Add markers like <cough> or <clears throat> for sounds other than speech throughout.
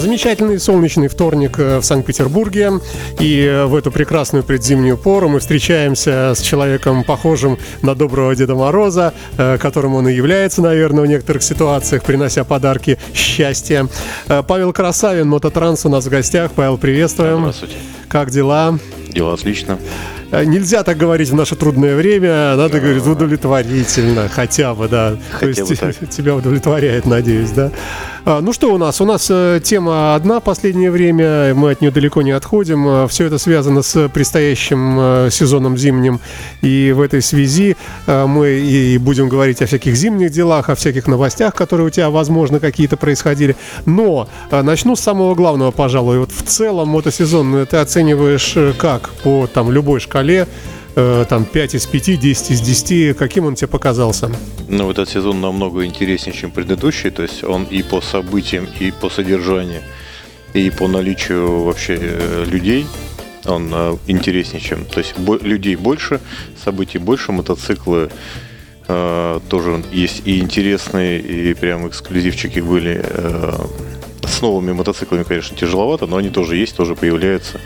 Замечательный солнечный вторник э, в Санкт-Петербурге. И э, в эту прекрасную предзимнюю пору мы встречаемся с человеком, похожим на доброго Деда Мороза, э, которым он и является, наверное, в некоторых ситуациях, принося подарки счастья. Павел Красавин, Мототранс у нас в гостях. Павел, приветствуем. Здравствуйте. Как дела? Дела отлично. Нельзя так говорить в наше трудное время, надо а говорить удовлетворительно, хотя бы, да. Хотя То есть бы <laughs> тебя удовлетворяет, надеюсь, да. А, ну что у нас? У нас э, тема одна в последнее время, мы от нее далеко не отходим. А, Все это связано с предстоящим э, сезоном зимним. И в этой связи э, мы и будем говорить о всяких зимних делах, о всяких новостях, которые у тебя, возможно, какие-то происходили. Но начну с самого главного, пожалуй. Вот в целом мотосезон ты оцениваешь как по там любой шкале? Э, там 5 из 5, 10 из 10, каким он тебе показался? Ну, этот сезон намного интереснее, чем предыдущий, то есть он и по событиям, и по содержанию, и по наличию вообще э, людей, он э, интереснее, чем... То есть бо- людей больше, событий больше, мотоциклы э, тоже есть и интересные, и прям эксклюзивчики были. Э, с новыми мотоциклами, конечно, тяжеловато, но они тоже есть, тоже появляются.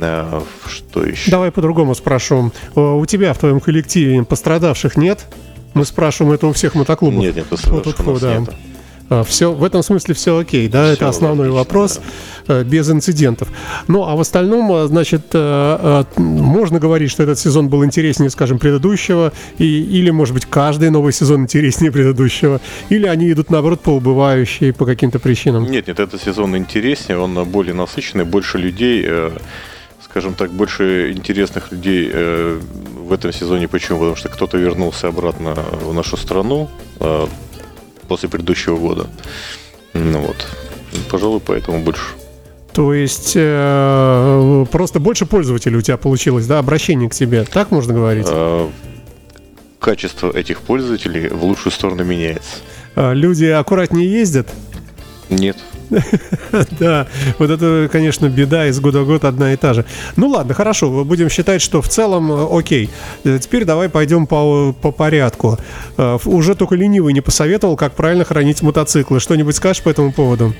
Э, что еще? Давай по-другому спрошу. У тебя в твоем коллективе пострадавших нет? Мы спрашиваем это у всех мотоклубов. Нет, нет, пострадавших у нас да. нет. А, все, в этом смысле все окей, да, все это основной отлично, вопрос, да. Э, без инцидентов. Ну, а в остальном, э, значит, можно говорить, что этот сезон был интереснее, скажем, предыдущего, и, или, может быть, каждый новый сезон интереснее предыдущего, или они идут, наоборот, по убывающей по каким-то причинам? Нет, нет, этот сезон интереснее, он более насыщенный, больше людей, скажем так, больше интересных людей э, в этом сезоне. Почему? Потому что кто-то вернулся обратно в нашу страну э, после предыдущего года. Ну вот. Пожалуй, поэтому больше. То есть э, просто больше пользователей у тебя получилось, да, обращение к тебе, так можно говорить? Э, качество этих пользователей в лучшую сторону меняется. Люди аккуратнее ездят? Нет. Да, вот это, конечно, беда из года в год одна и та же. Ну ладно, хорошо, будем считать, что в целом э, окей. Э, теперь давай пойдем по, по порядку. Э, уже только ленивый не посоветовал, как правильно хранить мотоциклы. Что-нибудь скажешь по этому поводу?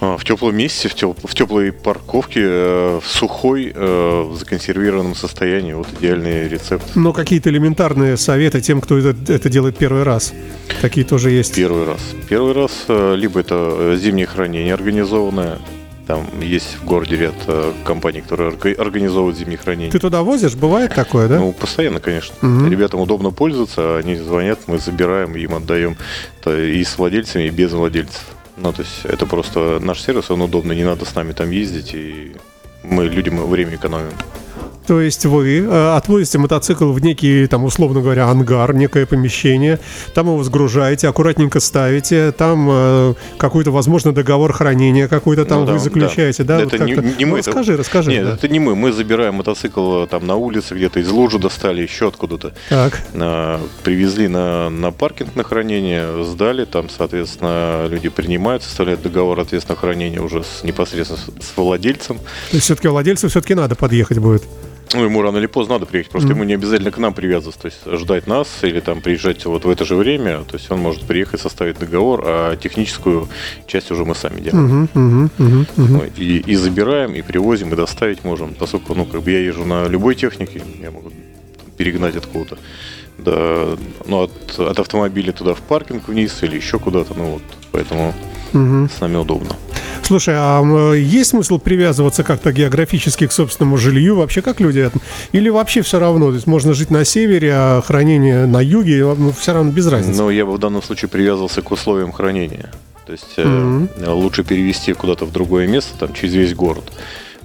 А, в теплом месте, в, теп в теплой парковке, э, в сухой, э, в законсервированном состоянии. Вот идеальный рецепт. Но какие-то элементарные советы тем, кто это, это делает первый раз. Такие тоже есть. Первый раз. Первый раз, э, либо это зимнее хранение организованное, там есть в городе ряд э, компаний, которые организовывают зимнее хранение. Ты туда возишь? Бывает такое, да? Ну, постоянно, конечно. Угу. Ребятам удобно пользоваться, они звонят, мы забираем, им отдаем и с владельцами, и без владельцев. Ну, то есть это просто наш сервис, он удобный, не надо с нами там ездить, и мы людям время экономим. То есть вы э, отвозите мотоцикл в некий, там, условно говоря, ангар, некое помещение, там его сгружаете, аккуратненько ставите, там э, какой-то, возможно, договор хранения какой-то там ну, да, вы заключаете, да? да? Это вот не, не ну, мы. Расскажи, это, расскажи. Нет, да. это не мы. Мы забираем мотоцикл э, там на улице, где-то из лужи достали, еще откуда-то. Так. А, привезли на, на паркинг на хранение, сдали, там, соответственно, люди принимают, составляют договор ответственного хранения уже с, непосредственно с, с владельцем. То есть все-таки владельцу все-таки надо подъехать будет? Ну, ему рано или поздно надо приехать, просто mm-hmm. ему не обязательно к нам привязываться, то есть ждать нас или там приезжать вот в это же время, то есть он может приехать, составить договор, а техническую часть уже мы сами делаем. Mm-hmm. Mm-hmm. Mm-hmm. И, и забираем, и привозим, и доставить можем, поскольку, ну, как бы я езжу на любой технике, я могу перегнать откуда-то, да, ну, от, от автомобиля туда в паркинг вниз или еще куда-то, ну, вот, поэтому mm-hmm. с нами удобно. Слушай, а есть смысл привязываться как-то географически к собственному жилью? Вообще как люди Или вообще все равно? То есть можно жить на севере, а хранение на юге, ну, все равно без разницы? Ну, я бы в данном случае привязывался к условиям хранения. То есть mm-hmm. лучше перевести куда-то в другое место, там, через весь город.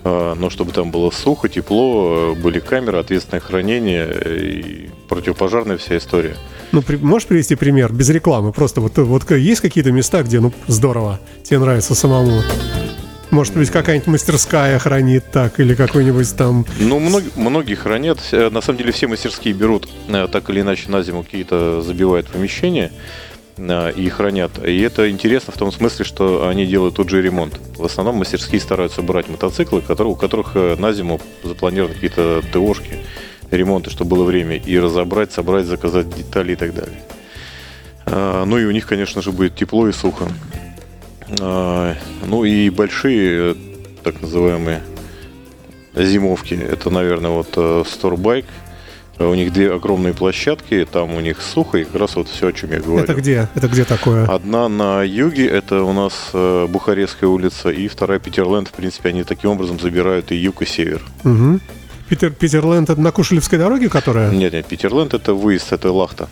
А, но чтобы там было сухо, тепло, были камеры, ответственное хранение и противопожарная вся история. Ну, при, можешь привести пример без рекламы? Просто вот, вот есть какие-то места, где, ну, здорово, тебе нравится самому? Может быть, какая-нибудь мастерская хранит так, или какой-нибудь там... Ну, многие, многие хранят. Э, на самом деле все мастерские берут э, так или иначе на зиму какие-то забивают помещения э, и хранят. И это интересно в том смысле, что они делают тот же ремонт. В основном мастерские стараются брать мотоциклы, которые, у которых на зиму запланированы какие-то ТОшки ремонты, чтобы было время, и разобрать, собрать, заказать детали и так далее. А, ну и у них, конечно же, будет тепло и сухо. А, ну и большие, так называемые, зимовки. Это, наверное, вот Storebike. У них две огромные площадки, там у них сухо, и как раз вот все, о чем я говорю. Это где? Это где такое? Одна на юге, это у нас Бухарестская улица, и вторая Питерленд. В принципе, они таким образом забирают и юг, и север. Угу. Питер, Питерленд это на Кушелевской дороге, которая? Нет, нет, Питерленд это выезд, это Лахта.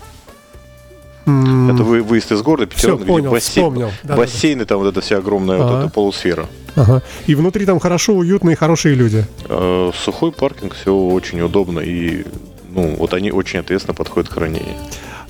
Mm. Это вы, выезд из города, Питерленд, Все, понял, бассейн, вспомнил. Да, бассейны, да, там вот эта вся огромная ага. вот эта полусфера. Ага. И внутри там хорошо, уютно и хорошие люди. Э, сухой паркинг, все очень удобно и ну, вот они очень ответственно подходят к хранению.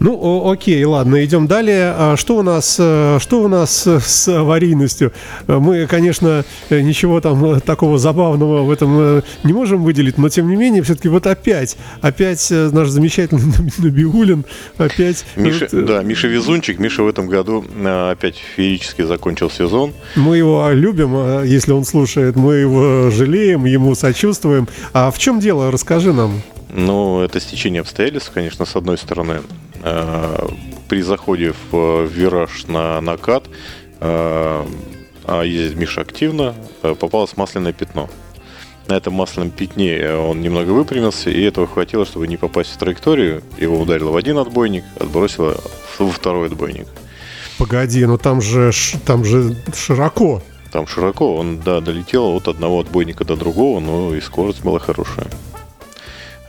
Ну, окей, ладно, идем далее. А что у нас, э, что у нас с аварийностью? Мы, конечно, ничего там такого забавного в этом э, не можем выделить, но тем не менее, все-таки вот опять, опять э, наш замечательный <laughs> Набиулин, опять... Миша, вот, да, Миша Везунчик, Миша в этом году опять феерически закончил сезон. Мы его любим, если он слушает, мы его жалеем, ему сочувствуем. А в чем дело? Расскажи нам. Ну, это стечение обстоятельств, конечно, с одной стороны. Э, при заходе в вираж на накат, э, а ездит Миша активно, э, попалось масляное пятно. На этом масляном пятне он немного выпрямился, и этого хватило, чтобы не попасть в траекторию. Его ударило в один отбойник, отбросило во второй отбойник. Погоди, но там же, там же широко. Там широко, он, да, долетел от одного отбойника до другого, но и скорость была хорошая.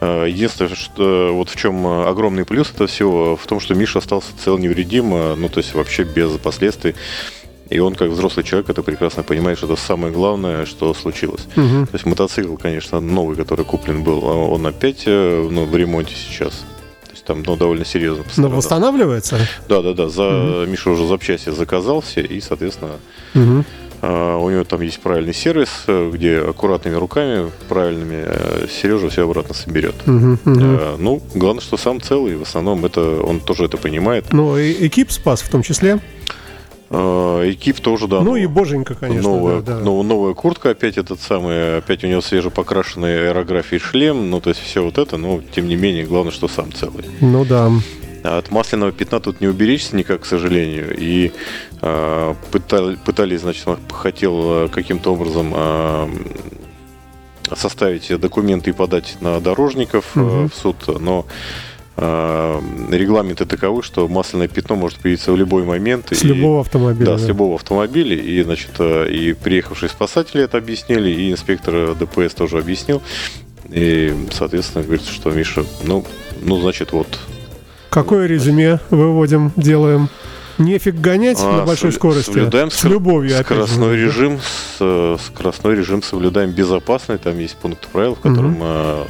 Э, единственное, что вот в чем э, огромный плюс этого всего, в том, что Миша остался цел невредим, э, ну, то есть вообще без последствий. И он, как взрослый человек, это прекрасно понимает, что это самое главное, что случилось. Угу. То есть мотоцикл, конечно, новый, который куплен был, а он опять ну, в ремонте сейчас. То есть там ну, довольно серьезно пострадал. Но восстанавливается? Да, да, да. За... Угу. Миша уже запчасти заказал все, и, соответственно, угу. А, у него там есть правильный сервис, э, где аккуратными руками, правильными, э, Сережа все обратно соберет. Угу, угу. Ну, главное, что сам целый, в основном это он тоже это понимает. Ну, и экип спас в том числе. Экип тоже, да. Ну и боженька, конечно. Новая, да, да. новая куртка опять этот самый, опять у него свежепокрашенный аэрографий шлем, ну то есть все вот это, но тем не менее, главное, что сам целый. Ну да. От масляного пятна тут не уберечься никак, к сожалению. И э, пытали, пытались, значит, хотел э, каким-то образом э, составить документы и подать на дорожников угу. э, в суд, но регламенты таковы, что масляное пятно может появиться в любой момент. С и, любого автомобиля. Да, да, с любого автомобиля. И, значит, и приехавшие спасатели это объяснили, и инспектор ДПС тоже объяснил. И, соответственно, говорится, что Миша, ну, ну, значит, вот Какое резюме выводим, делаем? Нефиг гонять а, на большой скорости. Соблюдаем с любовью. Скоростной опять режим, с, скоростной режим соблюдаем безопасный. Там есть пункт правил, в котором угу.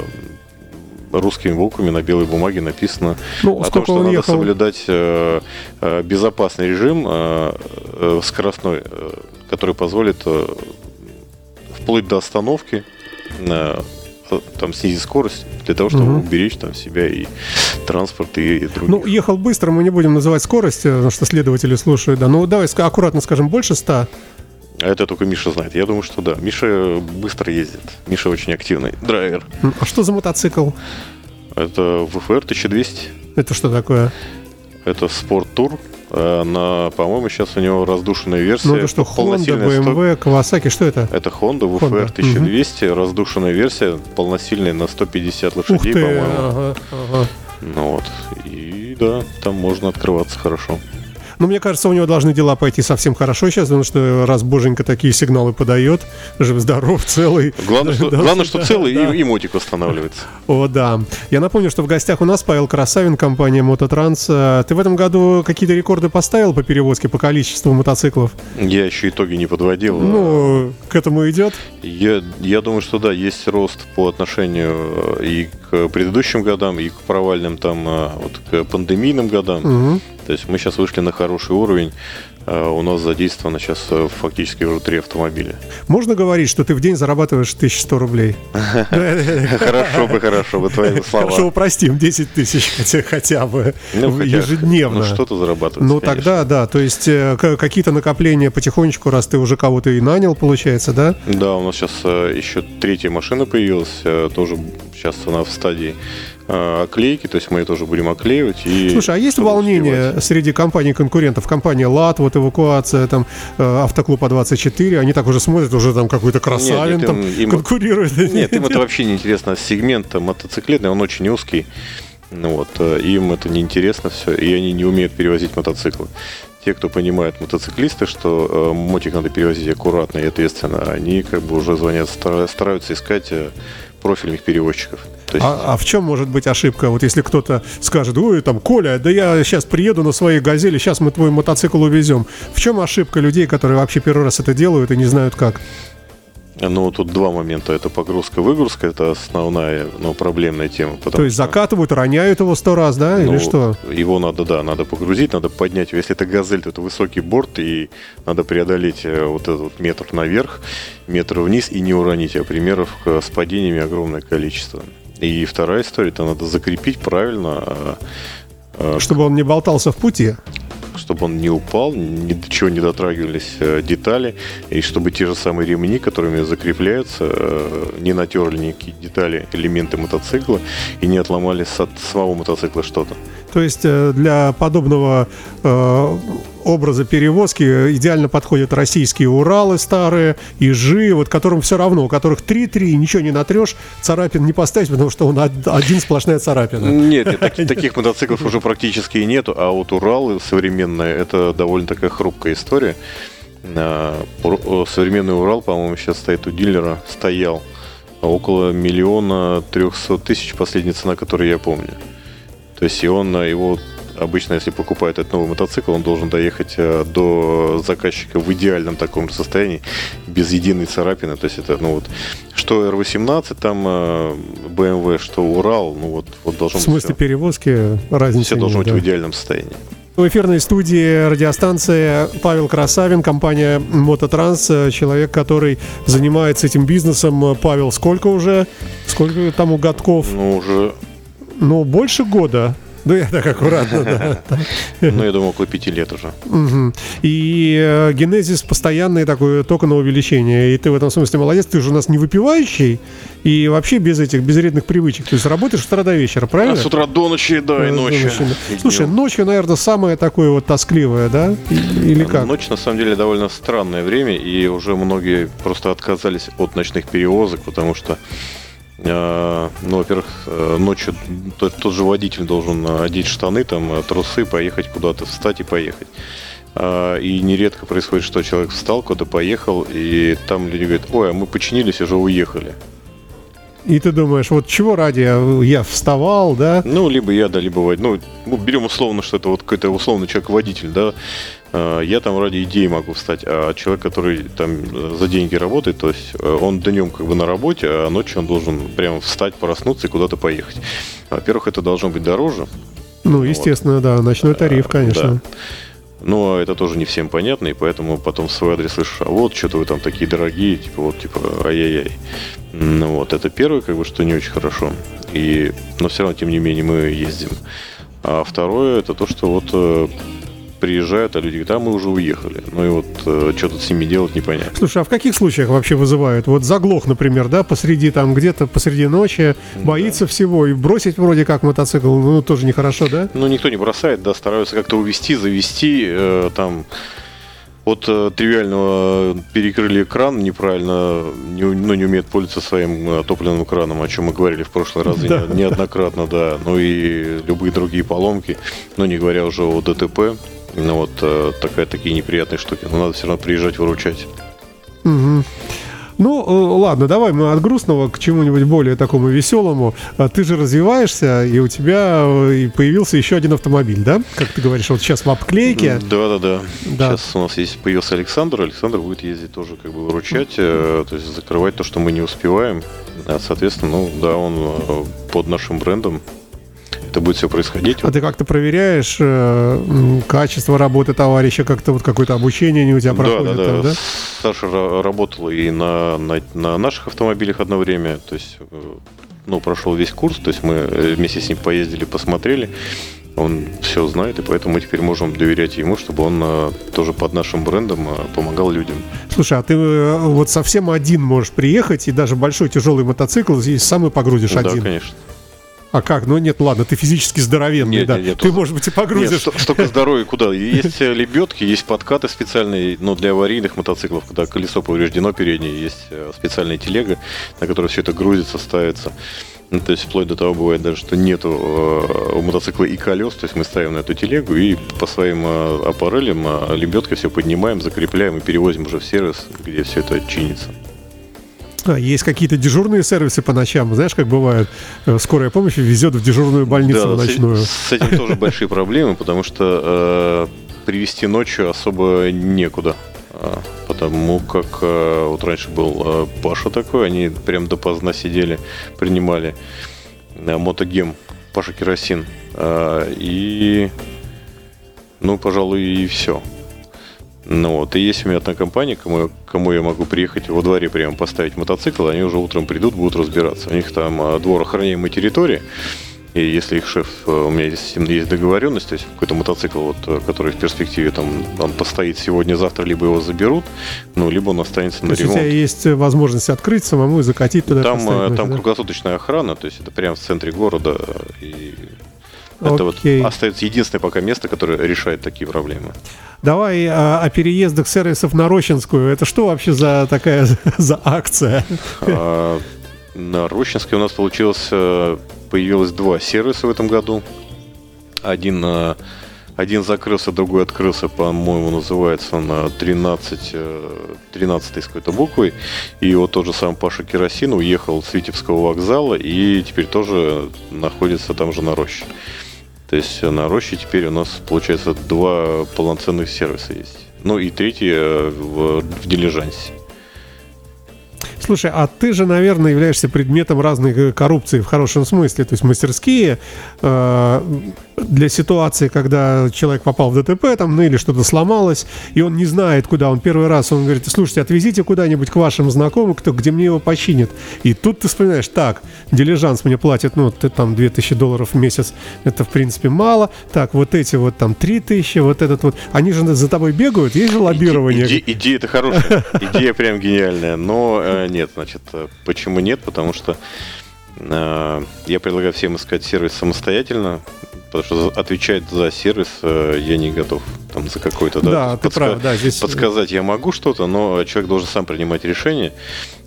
русскими буквами на белой бумаге написано ну, о том, что надо ехал? соблюдать э, э, безопасный режим э, скоростной, который позволит вплоть до остановки там снизить скорость для того, чтобы угу. уберечь там себя и транспорт и, и других. Ну, ехал быстро, мы не будем называть скорость, потому что следователи слушают, да. Ну, давай аккуратно скажем, больше 100. А это только Миша знает. Я думаю, что да. Миша быстро ездит. Миша очень активный драйвер. А что за мотоцикл? Это ВФР 1200. Это что такое? Это спорт-тур. Э, на, по-моему, сейчас у него раздушенная версия. Ну, это что, Honda, BMW, Kawasaki, что это? Это Honda VFR 1200, угу. раздушенная версия, полносильная на 150 лошадей, по-моему. Ага, ага. Ну вот, и да, там можно открываться хорошо. Но мне кажется, у него должны дела пойти совсем хорошо сейчас, потому что раз боженька такие сигналы подает, жив-здоров, целый. Главное, что, <laughs> главное, что целый да. и, и мотик восстанавливается. О, да. Я напомню, что в гостях у нас Павел Красавин, компания Мототранс. А, ты в этом году какие-то рекорды поставил по перевозке, по количеству мотоциклов? Я еще итоги не подводил. Ну, к этому идет? Я, я думаю, что да, есть рост по отношению э, и к предыдущим годам, и к провальным там, э, вот к пандемийным годам. Угу. То есть мы сейчас вышли на хороший уровень. Э, у нас задействовано сейчас э, фактически уже три автомобиля. Можно говорить, что ты в день зарабатываешь 1100 рублей? <laughs> Хорошо бы, хорошо бы, твои слова. Хорошо, упростим, 10 тысяч <laughs> хотя бы ну, ежедневно. Ну, что-то зарабатывать. Ну, тогда, да, то есть э, какие-то накопления потихонечку, раз ты уже кого-то и нанял, получается, да? Да, у нас сейчас еще третья машина появилась, тоже сейчас она в стадии э, оклейки, то есть мы тоже будем оклеивать. И Слушай, а есть волнение успевать. среди компаний-конкурентов? Компания ЛАТ, вот эвакуация, там, э, Автоклуб А24, они так уже смотрят, уже там какой-то красавин нет, нет, там им, им, конкурирует. <laughs> Нет, им это вообще не интересно. Сегмент мотоциклетный, он очень узкий. Ну вот, э, им это неинтересно все, и они не умеют перевозить мотоциклы. Те, кто понимает мотоциклисты, что э, мотик надо перевозить аккуратно и ответственно, они как бы уже звонят, стараются искать профильных перевозчиков. есть... а, а в чем может быть ошибка? Вот если кто-то скажет, ой, там, Коля, да я сейчас приеду на своей газели, сейчас мы твой мотоцикл увезем. В чем ошибка людей, которые вообще первый раз это делают и не знают как? Ну, тут два момента. Это погрузка-выгрузка, это основная, но проблемная тема. То есть закатывают, роняют его сто раз, да, ну, или что? Его надо, да, надо погрузить, надо поднять. Если это газель, то это высокий борт, и надо преодолеть э, вот этот вот метр наверх, метр вниз и не уронить. А примеров с падениями огромное количество. И вторая история, это надо закрепить правильно. А, а, Чтобы он не болтался в пути? Чтобы он не упал, ни до чего не дотрагивались э, детали, и чтобы те же самые ремни, которыми закрепляются, э, не натерли никакие детали, элементы мотоцикла и не отломали от самого мотоцикла что-то. То есть э, для подобного образа перевозки идеально подходят российские Уралы старые, Ижи, вот которым все равно, у которых 3-3, ничего не натрешь, царапин не поставить, потому что он один сплошная царапина. Нет, нет таких, <laughs> таких мотоциклов уже практически и нету, а вот Уралы современные, это довольно такая хрупкая история. А, современный Урал, по-моему, сейчас стоит у дилера, стоял около миллиона трехсот тысяч, последняя цена, которую я помню. То есть и он его обычно, если покупает этот новый мотоцикл, он должен доехать э, до заказчика в идеальном таком состоянии, без единой царапины. То есть это, ну вот, что R18, там BMW, э, что Урал, ну вот, вот должен быть. В смысле все. перевозки разницы Все должно быть да. в идеальном состоянии. В эфирной студии радиостанции Павел Красавин, компания Мототранс, э, человек, который занимается этим бизнесом. Павел, сколько уже? Сколько тому годков? Ну, уже ну, больше года. Ну, я так аккуратно, да. Ну, я думаю, около пяти лет уже. И э, генезис постоянный такой, только на увеличение. И ты в этом смысле молодец, ты же у нас не выпивающий, и вообще без этих, без вредных привычек. То есть работаешь с утра до вечера, правильно? с утра до ночи, да, и ночью. Слушай, ночью, наверное, самое такое вот тоскливое, да? Или как? Ночь, на самом деле, довольно странное время, и уже многие просто отказались от ночных перевозок, потому что а, ну, во-первых, э, ночью тот, тот же водитель должен одеть штаны, там, э, трусы, поехать куда-то, встать и поехать. А, и нередко происходит, что человек встал, куда-то поехал, и там люди говорят, ой, а мы починились, уже уехали. И ты думаешь, вот чего ради я вставал, да? Ну, либо я, да, либо ну, ну берем условно, что это вот какой-то условный человек-водитель, да, Э, я там ради идеи могу встать, а человек, который там э, за деньги работает, то есть э, он днем как бы на работе, а ночью он должен прямо встать, проснуться и куда-то поехать. Во-первых, это должно быть дороже. Ну, естественно, вот. да, ночной тариф, конечно. Да. Но это тоже не всем понятно, и поэтому потом в свой адрес слышишь, а вот, что-то вы там такие дорогие, типа, вот, типа, ай-яй-яй. Ну вот, это первое, как бы, что не очень хорошо. И, но все равно, тем не менее, мы ездим. А второе, это то, что вот приезжают, а люди говорят, а мы уже уехали. Ну и вот э, что тут с ними делать, непонятно. Слушай, а в каких случаях вообще вызывают? Вот заглох, например, да, посреди там, где-то посреди ночи, боится да. всего, и бросить вроде как мотоцикл, ну тоже нехорошо, да? Ну никто не бросает, да, стараются как-то увести, завести, э, там от э, тривиального перекрыли кран неправильно, не, ну, не умеет пользоваться своим э, топливным краном, о чем мы говорили в прошлый раз да. неоднократно, да. Ну и любые другие поломки, ну не говоря уже о ДТП, ну вот э, такая, такие неприятные штуки. Но надо все равно приезжать выручать. Угу. Ну, э, ладно, давай мы от грустного к чему-нибудь более такому веселому. А ты же развиваешься, и у тебя э, появился еще один автомобиль, да? Как ты говоришь, вот сейчас в обклейке. Да, да, да. да. Сейчас у нас есть появился Александр. Александр будет ездить тоже как бы выручать, то есть закрывать то, что мы не успеваем. А, соответственно, ну да, он под нашим брендом это будет все происходить. А ты как-то проверяешь э, качество работы товарища, как-то вот какое-то обучение не у тебя проходит? Да, да, там, да. Саша работал и на, на, на наших автомобилях одно время, то есть э, ну, прошел весь курс, то есть мы э, вместе с ним поездили, посмотрели. Он все знает, и поэтому мы теперь можем доверять ему, чтобы он а, тоже под нашим брендом а, помогал людям. Слушай, а ты а, вот совсем один можешь приехать, и даже большой тяжелый мотоцикл здесь сам и погрузишь да, один? Да, конечно. А как? Ну нет, ладно, ты физически здоровенный, Нет, да. нет, нет. ты, может быть, и погрузишь. Нет, столько здоровья куда? Есть э, лебедки, есть подкаты специальные, но для аварийных мотоциклов, когда колесо повреждено переднее, есть э, специальная телега, на которой все это грузится, ставится. Ну, то есть вплоть до того бывает даже, что нету э, у мотоцикла и колес, то есть мы ставим на эту телегу и по своим э, аппарелям э, лебедкой все поднимаем, закрепляем и перевозим уже в сервис, где все это чинится. А, есть какие-то дежурные сервисы по ночам, знаешь, как бывает, э, скорая помощь везет в дежурную больницу Да, с- ночную. С, этим тоже большие проблемы, потому что э, привезти ночью особо некуда. А, Потому как э, вот раньше был э, Паша такой, они прям допоздна сидели, принимали э, мотогем Паша Керосин. А, И, ну, пожалуй, и все. Ну вот, и есть у меня одна компания, кому, кому я могу приехать во дворе прямо поставить мотоцикл, они уже утром придут, будут разбираться. У них там а, двор охраняемой территории, и если их шеф, э, у меня есть, с ним есть договоренность, то есть какой-то мотоцикл, вот, э, который в перспективе там он постоит сегодня-завтра, либо его заберут, ну, либо он останется То на есть у тебя ремонт. есть э, возможность открыть самому и закатить туда. Там, э, там да? круглосуточная охрана, то есть это прямо в центре города, и это вот Окей. остается единственное пока место, которое решает такие проблемы. Давай а, о переездах сервисов на Рощинскую. Это что вообще за такая <laughs> за акция? А, На Рощинской у нас получилось, э, появилось два сервиса в этом году. Один, э, один закрылся, другой открылся, по-моему, называется он э, 13, э, 13 с какой-то буквой. И вот тот же сам Паша Керосин уехал с Витебского вокзала и теперь тоже находится там же на Роще. То есть э, на Роще теперь у нас, получается, два полноценных сервиса есть. Ну и третий э, в, в Дилижансе. Слушай, а ты же, наверное, являешься предметом разной э, коррупции в хорошем смысле. То есть мастерские э, для ситуации, когда человек попал в ДТП там, ну или что-то сломалось, и он не знает, куда. Он первый раз, он говорит, слушайте, отвезите куда-нибудь к вашим знакомым, кто, где мне его починят. И тут ты вспоминаешь, так, дилижанс мне платит, ну, ты там 2000 долларов в месяц, это, в принципе, мало. Так, вот эти вот там 3000, вот этот вот. Они же за тобой бегают, есть же лоббирование. Иде- идея это хорошая, <laughs> идея прям гениальная, но э, нет, значит, э, почему нет? Потому что э, я предлагаю всем искать сервис самостоятельно, потому что отвечать за сервис э, я не готов, там за какой-то, да, Да, ты подска- прав, да, здесь... подсказать я могу что-то, но человек должен сам принимать решение,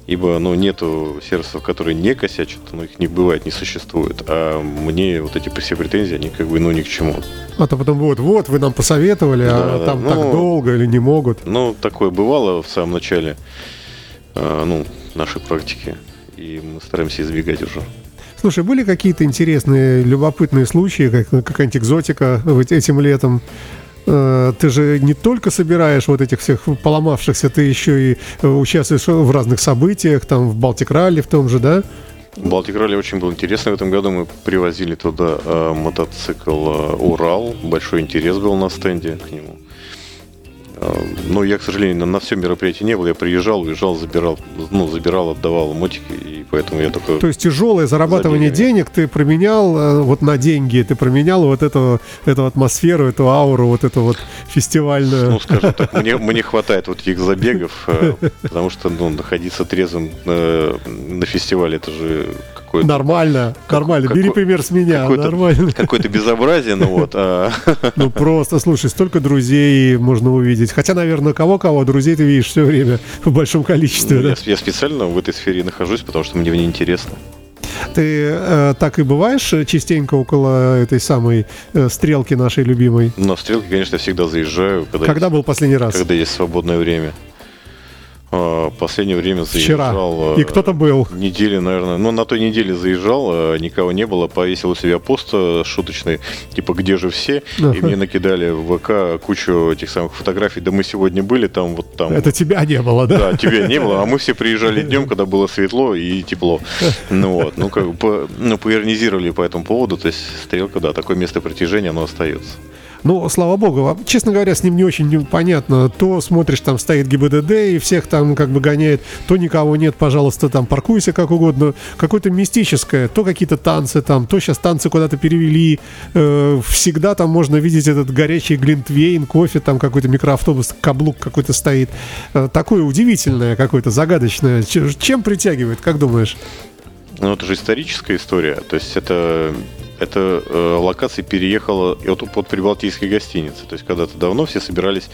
ибо, ну, нету сервисов, которые не косячат, ну, их не бывает, не существует, а мне вот эти все претензии, они как бы, ну, ни к чему. А то потом вот, вот, вы нам посоветовали, а Да, да, там ну- так долго или не могут. Ну, такое бывало в самом начале э, ну, нашей практики. И мы стараемся избегать уже. Слушай, были какие-то интересные, любопытные случаи, как, какая-нибудь экзотика этим летом? Э, Ты же не только собираешь вот этих всех поломавшихся, ты еще и э, участвуешь в разных событиях, там в Балтик Ралли в том же, да? Балтик Ралли очень был интересно в этом году. Мы привозили туда э, мотоцикл э, Урал. Большой интерес был на стенде к нему. Но я, к сожалению, на, на все мероприятие не был. Я приезжал, уезжал, забирал, ну, забирал, отдавал мотики, и поэтому я только... То есть тяжелое зарабатывание Забегали. денег ты променял э, вот на деньги, ты променял вот эту, эту атмосферу, эту ауру, вот эту вот фестивальную. Ну, скажем так, мне, <laughs> мне хватает вот этих забегов, э, потому что ну, находиться трезвым э, на фестивале, это же какое-то Нормально, нормально. какой- Бери пример с меня, какой-то- нормально. какое-то безобразие, ну вот. а, Ну просто, слушай, столько друзей можно увидеть. Хотя, наверное, кого-кого, друзей ты видишь все время в большом количестве. я, специально в этой сфере нахожусь, потому что мне в ней интересно. Ты э, так и бываешь э, частенько около этой самой э, стрелки нашей любимой? На стрелки, конечно, всегда заезжаю, когда, Когда есть, был последний раз? когда есть свободное время. А, Последнее время Вчера. заезжал. И э, кто-то был. Недели, наверное. Ну, на той неделе заезжал, э, никого не было, повесил у себя пост э, шуточный, типа, где же все? И Ага. мне накидали в ВК кучу этих самых фотографий. Да мы сегодня были там, вот там. Это тебя не было, да? Да, тебя не было, а мы все приезжали днем, <laughs> когда было светло и тепло. Ну вот, ну как бы ну, поиронизировали по этому поводу, то есть стрелка, да, такое место притяжения, оно остается. Ну, слава богу. А, Честно говоря, с ним не очень понятно. То смотришь, там стоит ГИБДД и всех там как бы гоняет, то никого нет, пожалуйста, там паркуйся как угодно. Какое-то мистическое, то какие-то танцы там, то сейчас танцы куда-то перевели. Э, всегда там можно видеть этот горячий глинтвейн, кофе, там какой-то микроавтобус, каблук какой-то стоит. Э, такое удивительное какое-то, загадочное. Чем притягивает, как думаешь? Ну, это же историческая история. То есть это эта э, локация переехала от, под прибалтийской гостиницы. То есть когда-то давно все собирались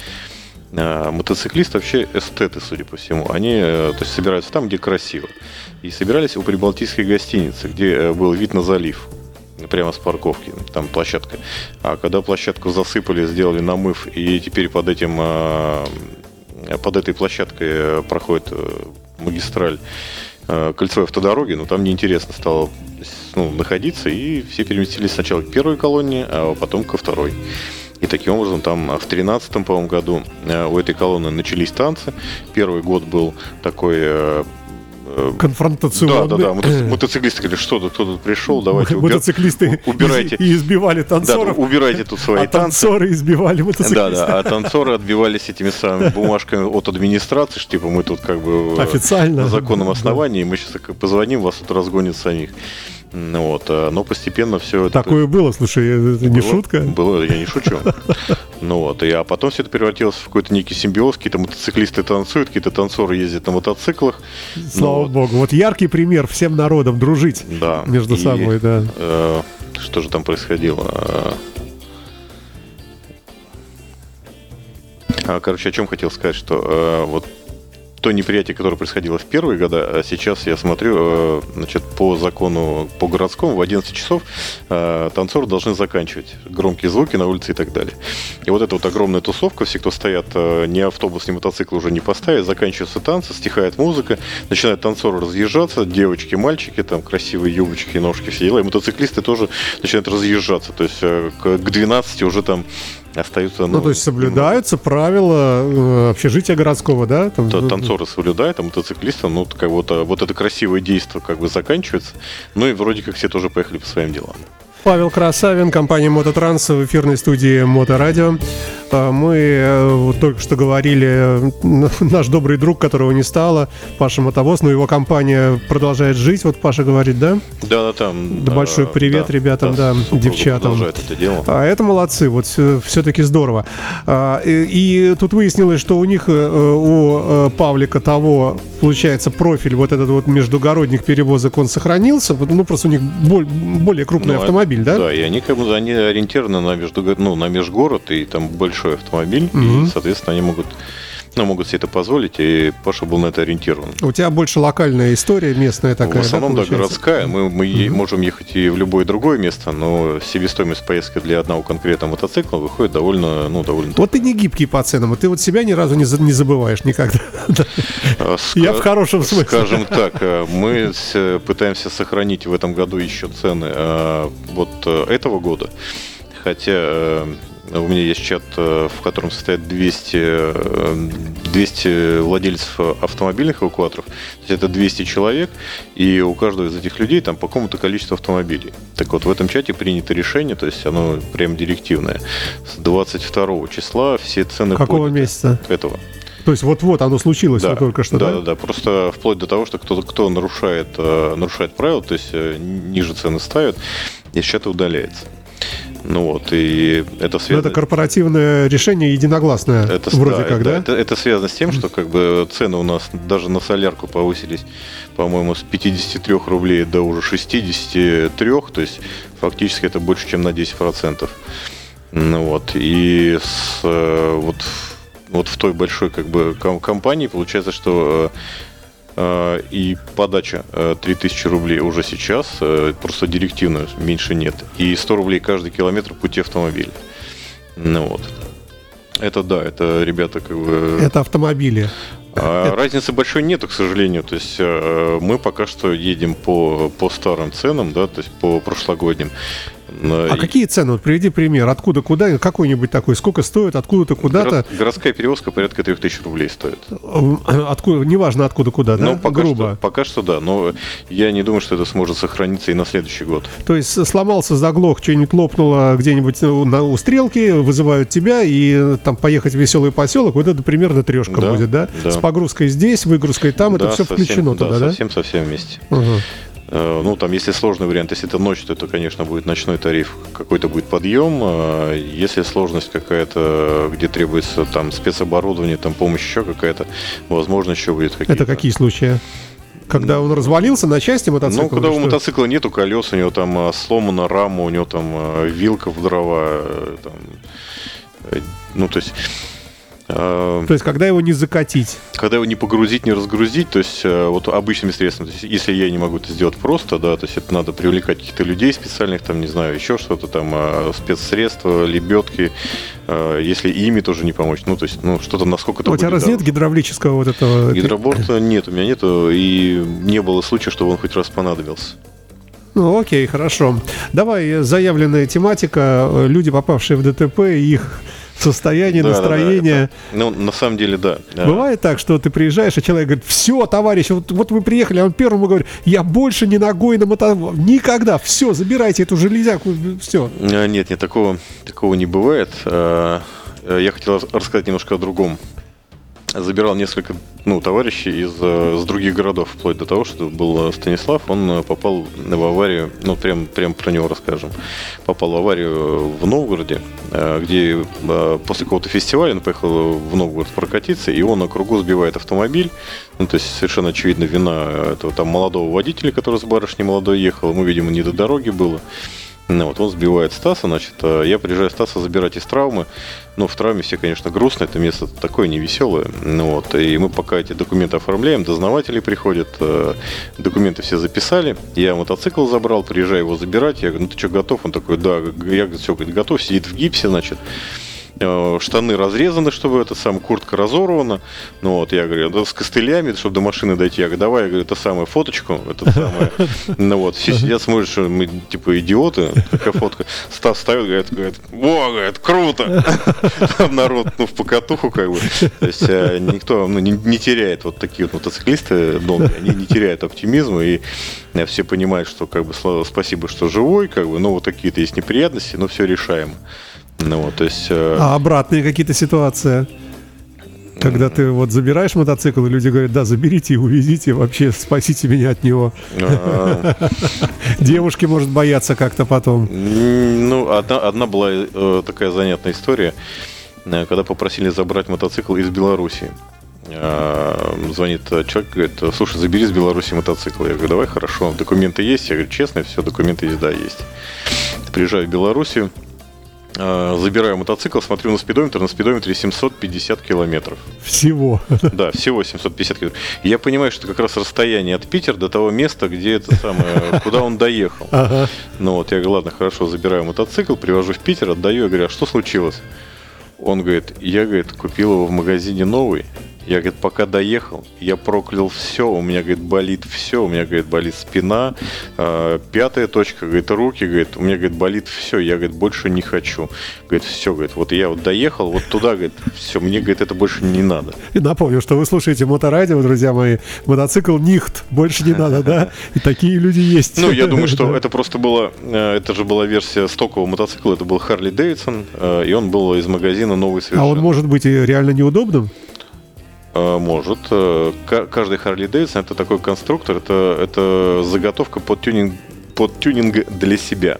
э, мотоциклисты вообще эстеты, судя по всему. Они э, то есть, собираются там, где красиво. И собирались у прибалтийской гостиницы, где э, был вид на залив. Прямо с парковки, там площадка. А когда площадку засыпали, сделали намыв, и теперь под этим э, под этой площадкой э, проходит э, магистраль Э, кольцевой автодороги, но там неинтересно стало ну, находиться, и все переместились сначала к первой колонне, а потом ко второй. И таким образом там в 13 по-моему, году э, у этой колонны начались танцы. Первый год был такой э, Э, конфронтационный. Да, да, да. <clears throat> мотоциклисты говорили, что тут, кто тут пришел, давайте Мотоциклисты убирайте. И избивали танцоров. Да, убирайте тут свои а танцы. танцоры избивали мотоциклистов. Да, да, а танцоры отбивались этими самыми бумажками от администрации, что типа мы тут как бы официально на законном основании, мы сейчас позвоним, вас тут разгонят самих. Ну вот, а, но постепенно все это... Такое было, слушай, это не было, шутка? Было, я не шучу. <laughs> Ну вот, и, а потом все это превратилось в какой-то некий симбиоз, какие-то мотоциклисты танцуют, какие-то танцоры ездят на мотоциклах. Слава ну, богу, вот яркий пример всем народам дружить да, между и, собой, да. Э, что же там происходило? А, короче, о чем хотел сказать, что э, вот то неприятие, которое происходило в первые годы, а сейчас я смотрю, э, значит, по закону, по городскому, в 11 часов э, танцоры должны заканчивать громкие звуки на улице и так далее. И вот эта вот огромная тусовка, все, кто стоят, э, ни автобус, ни мотоцикл уже не поставят, заканчиваются танцы, стихает музыка, начинают танцоры разъезжаться, девочки, мальчики, там красивые юбочки, ножки, все дела, и мотоциклисты тоже начинают разъезжаться, то есть к 12 уже там остаются... Ну, ну то есть соблюдаются немного... правила э, общежития городского, да? Там... Танцоры соблюдают, а мотоциклисты, ну, как вот, вот это красивое действие как бы заканчивается. Ну и вроде как все тоже поехали по своим делам. Павел Красавин, компания Мототранс в эфирной студии Моторадио. А, мы э, только что говорили, наш добрый друг, которого не стало, Паша Мотовоз, но его компания продолжает жить, вот Паша говорит, да? Да, да, там. Да, большой привет да, ребятам, да, да девчатам. это дело. А это молодцы, вот все-таки здорово. А, и, и тут выяснилось, что у них, э, у э, Павлика того, получается, профиль вот этот вот междугородних перевозок, он сохранился, ну просто у них более крупный ну, автомобиль, да? Да, и они как бы они ориентированы на, между, ну, на межгород, и там большой автомобиль, угу. и, соответственно, они могут ну, могут себе это позволить, и Паша был на это ориентирован. У тебя больше локальная история, местная такая, В основном, да, да городская. Мы, мы mm можем ехать и в любое другое место, но себестоимость поездки для одного конкретного мотоцикла выходит довольно, ну, довольно... Вот ты не гибкий по ценам, ты вот себя ни разу не, не забываешь никогда. <laughs> А, Я в хорошем смысле. Скажем так, э, мы пытаемся сохранить в этом году еще цены э, вот э, этого года, хотя у меня есть чат, э, в котором состоят 200, 200 э, владельцев автомобильных эвакуаторов. То есть это 200 человек, и у каждого из этих людей там по какому-то количеству автомобилей. Так вот, в этом чате принято решение, то есть оно прям директивное. С 22 числа все цены... Какого месяца? Этого. То есть вот-вот оно случилось да, только что, да? Да, да, Просто вплоть до того, что кто-то, кто нарушает, э, нарушает правила, то есть ниже цены ставят, из чата удаляется. Ну вот, и это связано... это корпоративное решение единогласное, это, вроде да, как, да? Это, это связано с тем, что как бы цены у нас даже на солярку повысились, по-моему, с 53 рублей до уже 63, то есть фактически это больше, чем на 10%. Ну вот, и с, э, вот, вот в той большой как бы компании получается, что Э, и подача 3000 э, рублей уже сейчас, э, просто директивно, меньше нет. И 100 рублей каждый километр пути автомобиля. Ну вот. Это да, это ребята как бы... Это автомобили. А это... Разницы большой нету, к сожалению. То есть мы пока что едем по, по старым ценам, да, то есть по прошлогодним. А и... какие цены? Вот приведи пример. Откуда, куда, какой-нибудь такой, сколько стоит, откуда-то, куда-то? Город, городская перевозка порядка 3000 рублей стоит. Откуда, неважно откуда, куда, да? Ну, пока Грубо. Что, пока что да, но я не думаю, что это сможет сохраниться и на следующий год. То есть сломался, заглох, что-нибудь лопнуло где-нибудь на, у стрелки, вызывают тебя, и там поехать в веселый поселок, вот это примерно трешка да, будет, да? да? С погрузкой здесь, выгрузкой там, да, это все совсем, включено да, туда, да? совсем-совсем вместе. Угу. Э, ну, там, если сложный вариант, если это ночь, то это, конечно, будет ночной тариф, какой-то будет подъем. Э, если сложность какая-то, где требуется там спецоборудование, там помощь еще какая-то, возможно, еще будет какие-то. Это какие случаи? Когда он развалился на части мотоцикла? Ну, когда у мотоцикла нету колес, у него там а, сломана рама, у него там вилка в дрова, э, там, э, ну, то есть то есть, когда его не закатить? Когда его не погрузить, не разгрузить, то есть, э, вот обычными средствами, то есть, если я не могу это сделать просто, да, то есть, это надо привлекать каких-то людей специальных, там, не знаю, еще что-то там, а, спецсредства, лебедки, если ими тоже не помочь, ну, то есть, ну, что-то насколько-то... У тебя раз нет гидравлического вот этого? Гидроборта <clears throat> нет, у меня нету, и не было случая, чтобы он хоть раз понадобился. Ну, окей, хорошо. Давай, заявленная тематика, люди, попавшие в ДТП, их состояние, да, настроение. Да, да, это, ну, на самом деле, да. Бывает так, что ты приезжаешь, и человек говорит, все, товарищ, вот, вот вы приехали, а он первому говорит, я больше не ногой на мото... Никогда, все, забирайте эту железяку, все. А, нет, нет, такого, такого не бывает. А, я хотел рассказать немножко о другом забирал несколько ну, товарищей из, э, из других городов, вплоть до того, что был Станислав, он э, попал в аварию, ну, прям, прям про него расскажем, попал в аварию в Новгороде, э, где после какого-то фестиваля он поехал в Новгород прокатиться, и он на кругу сбивает автомобиль, ну, то есть совершенно очевидно вина этого там молодого водителя, который с барышней молодой ехал, ему, видимо, не до дороги было, ну, вот он сбивает Стаса, значит, а я приезжаю Стаса забирать из травмы. Ну, в травме все, конечно, грустно, это место такое невеселое. Ну, вот, и мы пока эти документы оформляем, дознаватели приходят, э, документы все записали. Я мотоцикл забрал, приезжаю его забирать. Я говорю, ну ты что, готов? Он такой, да, я все, готов, сидит в гипсе, значит. Э, штаны разрезаны, чтобы это сам куртка разорвана. Ну вот, я говорю, да, с костылями, чтобы до машины дойти. Я говорю, давай, я говорю, это самое фоточку, это самое. <laughs> Ну вот, все сидят, смотрят, что мы типа идиоты, такая фотка. Стас ставит, говорит, говорит, о, говорит, круто. Там <laughs> народ, ну, в покатуху как бы. То есть э, никто ну, не, не теряет вот такие вот мотоциклисты долгие, они не теряют оптимизма и э, все понимают, что как бы спасибо, что живой, как бы, ну вот такие-то есть неприятности, но все решаемо. Ну, вот, то есть, э... А обратные какие-то ситуации? Когда ты вот забираешь мотоцикл, и люди говорят, да, заберите и увезите, вообще спасите меня от него. А. <laughs> Девушки, может, бояться как-то потом. Ну, одна, одна была э, такая занятная история, э, когда попросили забрать мотоцикл из Беларуси. Э, звонит человек, говорит, слушай, забери из Беларуси мотоцикл. Я говорю, давай, хорошо, документы есть? Я говорю, честно, все, документы есть, да, есть. Приезжаю в Белоруссию, забираю мотоцикл, смотрю на спидометр, на спидометре 750 километров. Всего? <laughs> Да, всего 750 километров. Я понимаю, что это как раз расстояние от Питера до того места, где это самое, <laughs> куда он доехал. Ага. Ну вот, я говорю, ладно, хорошо, забираю мотоцикл, привожу в Питер, отдаю, я говорю, а что случилось? Он говорит, я, говорит, купил его в магазине новый, я, говорит, пока доехал, я проклял все, у меня, говорит, болит все, у меня, говорит, болит спина, э, пятая точка, говорит, руки, говорит, у меня, говорит, болит все, я, говорит, больше не хочу. Говорит, все, говорит, вот я вот доехал, вот туда, говорит, все, мне, говорит, это больше не надо. И напомню, что вы слушаете Моторадио, друзья мои, мотоцикл Нихт, больше не надо, да? И такие люди есть. Ну, я думаю, что <laughs> это просто было, э, это же была версия стокового мотоцикла, это был Харли Дэвидсон, и он был из магазина новый совершенно. А он может быть и реально неудобным? Э, может. Э, каждый Harley Davidson это такой конструктор, это, это заготовка под тюнинг, под тюнинг для себя.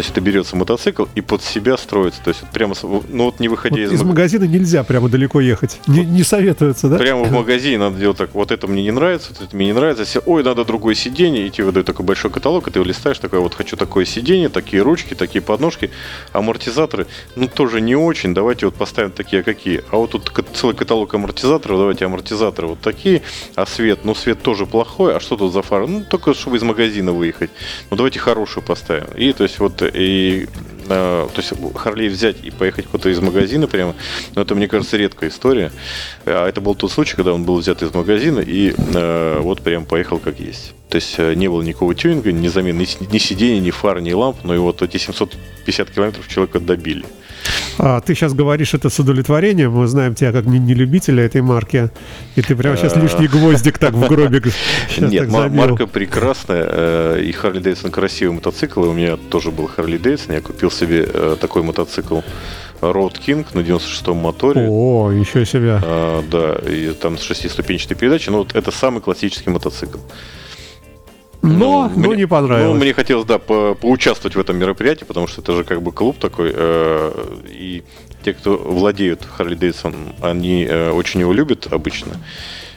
То есть это берется мотоцикл и под себя строится. То есть прямо, ну вот не выходя вот из... Из магазина нельзя прямо далеко ехать. Не, не советуется, да? Прямо в <laughs> магазине надо делать так, вот это мне не нравится, вот это мне не нравится. Ой, надо другое сиденье, и тебе выдают такой большой каталог, и ты его листаешь, такой, вот хочу такое сиденье, такие ручки, такие подножки, амортизаторы, ну тоже не очень, давайте вот поставим такие, какие. А вот тут целый каталог амортизаторов, давайте амортизаторы вот такие, а свет, ну свет тоже плохой, а что тут за фара? Ну только чтобы из магазина выехать. Ну давайте хорошую поставим. И то есть вот и то есть Харлей взять и поехать куда-то из магазина прямо, ну, это, мне кажется, редкая история. А это был тот случай, когда он был взят из магазина и э, вот прям поехал как есть. То есть э, не было никакого тюнинга, ни замены ни сидений, ни фар, ни ламп, но и вот эти 750 километров человека добили. А, ты сейчас говоришь это с удовлетворением. Мы знаем тебя как не, не любителя этой марки. И ты прямо сейчас лишний гвоздик так в гробик <laughs> Нет, марка прекрасная. Э, и Харли Дэвидсон красивый мотоцикл. И у меня тоже был Харли Дэвидсон. Я купил себе э, такой мотоцикл. Road King на 96-м моторе. О, еще себя. А, да, и там с шестиступенчатой передачей. Ну, вот это самый классический мотоцикл. Но, ну, но мне, не понравилось. Ну, мне хотелось, да, по поучаствовать в этом мероприятии, потому что это же как бы клуб такой. Э, и те, кто владеют Харли Дэвидсон, они э, очень его любят обычно.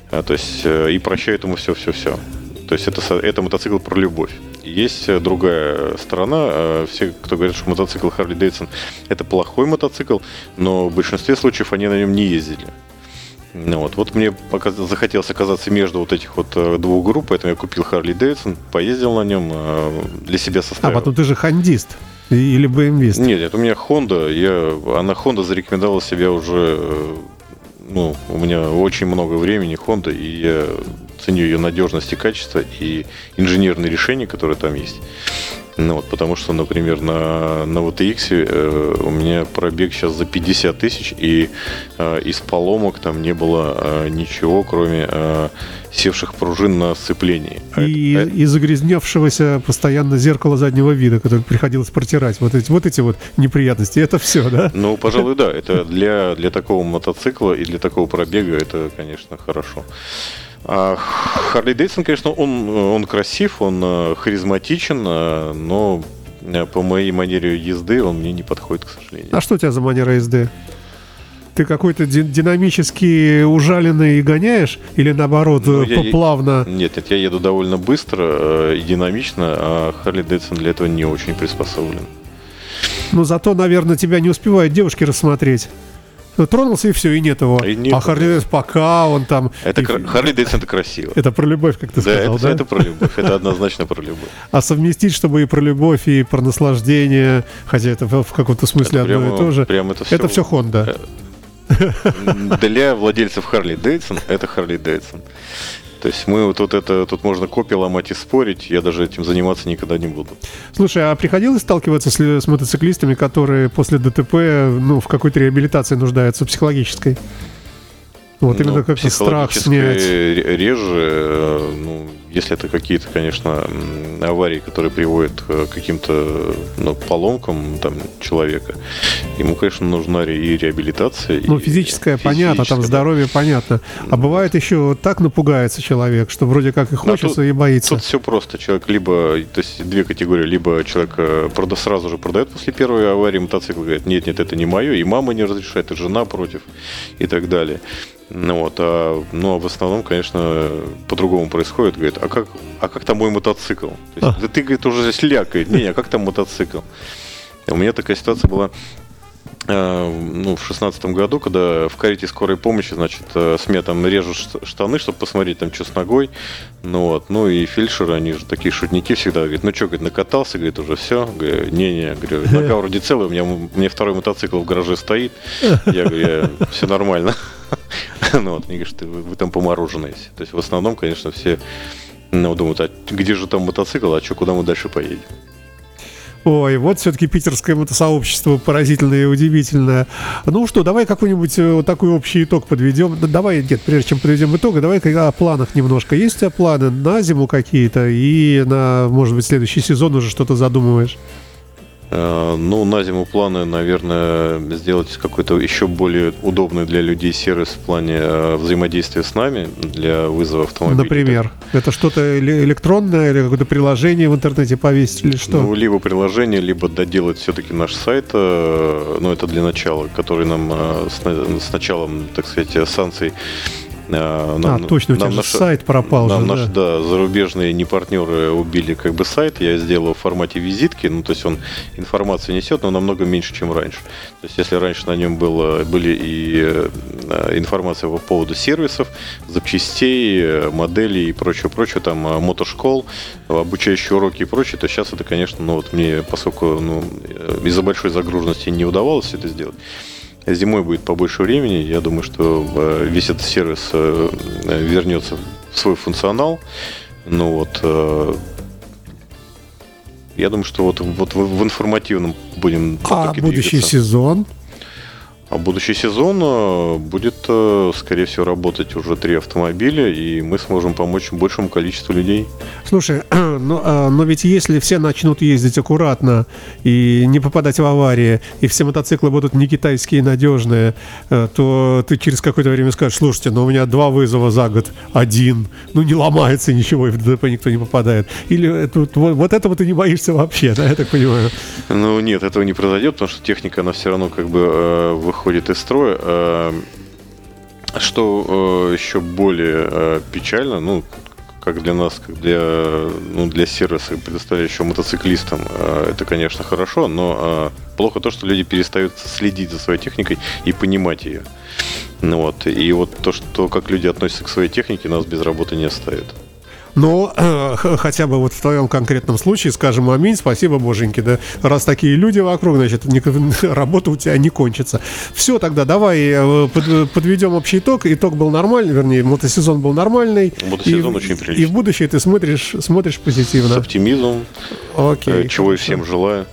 То есть и прощают ему все-все-все. То есть это, это мотоцикл про любовь. Есть другая сторона. Все, кто говорит, что мотоцикл Харли Дэвидсон это плохой мотоцикл, но в большинстве случаев они на нем не ездили. Ну, вот, вот мне захотелось оказаться между вот этих вот э, двух групп, поэтому я купил Харли Дэвидсон, поездил на нем, э, для себя а составил. А потом ты же хандист или BMW? Нет, нет, у меня Honda, я, она Honda зарекомендовала себя уже, э, ну, у меня очень много времени Honda, и я ценю ее надежность и качество, и инженерные решения, которые там есть. Ну, вот, потому что, например, на, на VTX э, у меня пробег сейчас за 50 тысяч, и э, из поломок там не было э, ничего, кроме э, севших пружин на сцеплении. И, это, и загрязневшегося постоянно зеркало заднего вида, которое приходилось протирать. Вот эти вот, эти вот неприятности, это все, да? Ну, пожалуй, да. Это для, для такого мотоцикла и для такого пробега это, конечно, хорошо. А Харли Дэйдсон, конечно, он, он красив, он э, харизматичен, э, но э, по моей манере езды он мне не подходит, к сожалению. А что у тебя за манера езды? Ты какой-то динамически ужаленный гоняешь или наоборот ну, я, плавно? Нет, нет, я еду довольно быстро и динамично, а Харли Дэдсон для этого не очень приспособлен. Ну зато, наверное, тебя не успевают девушки рассмотреть. Ну, тронулся и все, и нет его. И нет а Харли Дэвидсон пока он там... Это и... Харли Дэвидсон это красиво. Это про любовь, как ты да, сказал, это, да? это про любовь, это однозначно про любовь. А совместить, чтобы и про любовь, и про наслаждение, хотя это в каком-то смысле это одно прямо, и то же. Прямо это все, это все Honda. Э, для владельцев Харли Дэвидсон это Харли Дэвидсон. То есть мы вот тут это, тут можно копии ломать и спорить, я даже этим заниматься никогда не буду. Слушай, а приходилось сталкиваться с, с мотоциклистами, которые после ДТП ну, в какой-то реабилитации нуждаются психологической? Вот ну, именно как-то страх снять. Реже, э, ну, если это какие-то, конечно, аварии, которые приводят к каким-то ну, поломкам там, человека, ему, конечно, нужна и реабилитация. Ну, физическая, понятно, там здоровье понятно. А бывает еще так напугается человек, что вроде как и хочется, да, тут, и боится. Тут все просто. Человек либо, то есть две категории, либо человек э, прода, сразу же продает после первой аварии мотоцикл, говорит, нет, нет, это не мое, и мама не разрешает, и жена против, и так далее. Ну вот, а, ну, а в основном, конечно, по-другому происходит. Говорит, а как, а как там мой мотоцикл? То есть, а. Да ты, говорит, уже здесь лякает. Не, а как там мотоцикл? У меня такая ситуация была Э, ну, в шестнадцатом году, когда в карете скорой помощи, значит, э, с меня там режут штаны, чтобы посмотреть там, что с ногой. Ну вот, ну и фельдшеры, они же такие шутники всегда, говорят, ну что, говорит, накатался, говорит, уже все. Говорю, не-не, говорю, <laughs> нога вроде целая, у меня, у меня второй мотоцикл в гараже стоит. Я говорю, все нормально. <laughs> <laughs> Ну вот, они говорят, вы, вы там помороженные. То есть в основном, конечно, все ну, думают, а где же там мотоцикл, а что, куда мы дальше поедем? Ой, вот все-таки питерское мотосообщество поразительное и удивительное. Ну что, давай какой-нибудь э, вот такой общий итог подведем. Давай, нет, прежде чем подведем итог, давай о планах немножко. Есть у тебя планы на зиму какие-то и на, может быть, следующий сезон уже что-то задумываешь? Э, ну, на зиму планы, наверное, сделать какой-то еще более удобный для людей сервис в плане э, взаимодействия с нами для вызова автомобиля. Например, это что-то электронное или какое-то приложение в интернете повесить или что? Ну, либо приложение, либо доделать все-таки наш сайт, э, ну, это для начала, который нам с началом, так сказать, санкций нам, а, точно, у тебя наш, сайт пропал нам же, наши, да. да, зарубежные не партнеры убили как бы сайт. Я сделал в формате визитки, ну, то есть он информацию несет, но намного меньше, чем раньше. То есть если раньше на нем было, были и э, информация по поводу сервисов, запчастей, моделей и прочего-прочего, там э, мотошкол, обучающие уроки и прочее, то сейчас это, конечно, ну, вот мне, поскольку ну, э, из-за большой загруженности не удавалось это сделать, Зимой будет побольше времени. Я думаю, что э, весь этот сервис э, вернется в свой функционал. Ну вот, э, я думаю, что вот, вот в информативном будем. А будущий двигаться. сезон? А будущий сезон э, будет, э, скорее всего, работать уже три автомобиля, и мы сможем помочь большему количеству людей. Слушай, <clears throat> но, а, но ведь если все начнут ездить аккуратно и не попадать в аварии, и все мотоциклы будут не китайские надежные, э, то ты через какое-то время скажешь, слушайте, но у меня два вызова за год, один, ну не ломается ничего, и в ДТП никто не попадает. Или тут, вот, вот этого ты не боишься вообще, да, я так понимаю? Ну нет, этого не произойдет, потому что техника, она все равно как бы выходит выходит из строя. Э, Что э, еще более э, печально, ну, как для нас, как для, ну, для сервиса, предоставляющего мотоциклистам, э, это, конечно, хорошо, но плохо то, что люди перестают следить за своей техникой и понимать ее. Ну, вот. И вот то, что как люди относятся к своей технике, нас без работы не оставит. Но э, хотя бы вот в твоем конкретном случае скажем аминь, спасибо, боженьки, да. Раз такие люди вокруг, значит, не, <laughs> работа у тебя не кончится. Все, тогда давай э, под, подведем общий итог. Итог был нормальный, вернее, мотосезон был нормальный. Мотосезон и, очень приличный. И в будущее ты смотришь, смотришь позитивно. С оптимизмом. Окей. Э, чего и всем желаю.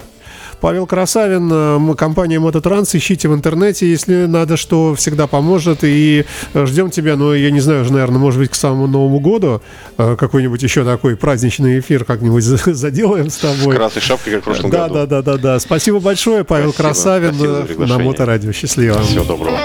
Павел Красавин, э, компания Мототранс. Ищите в интернете, если надо, что всегда поможет. И э, ждем тебя, ну, я не знаю, уже, наверное, может быть, к самому Новому году э, какой-нибудь еще такой праздничный эфир как-нибудь <laughs> заделаем с тобой. Красной шапкой, как в прошлом да, году. Да, да, да, да. Спасибо большое, Павел спасибо, Красавин спасибо на Моторадио. Счастливо. Всего доброго.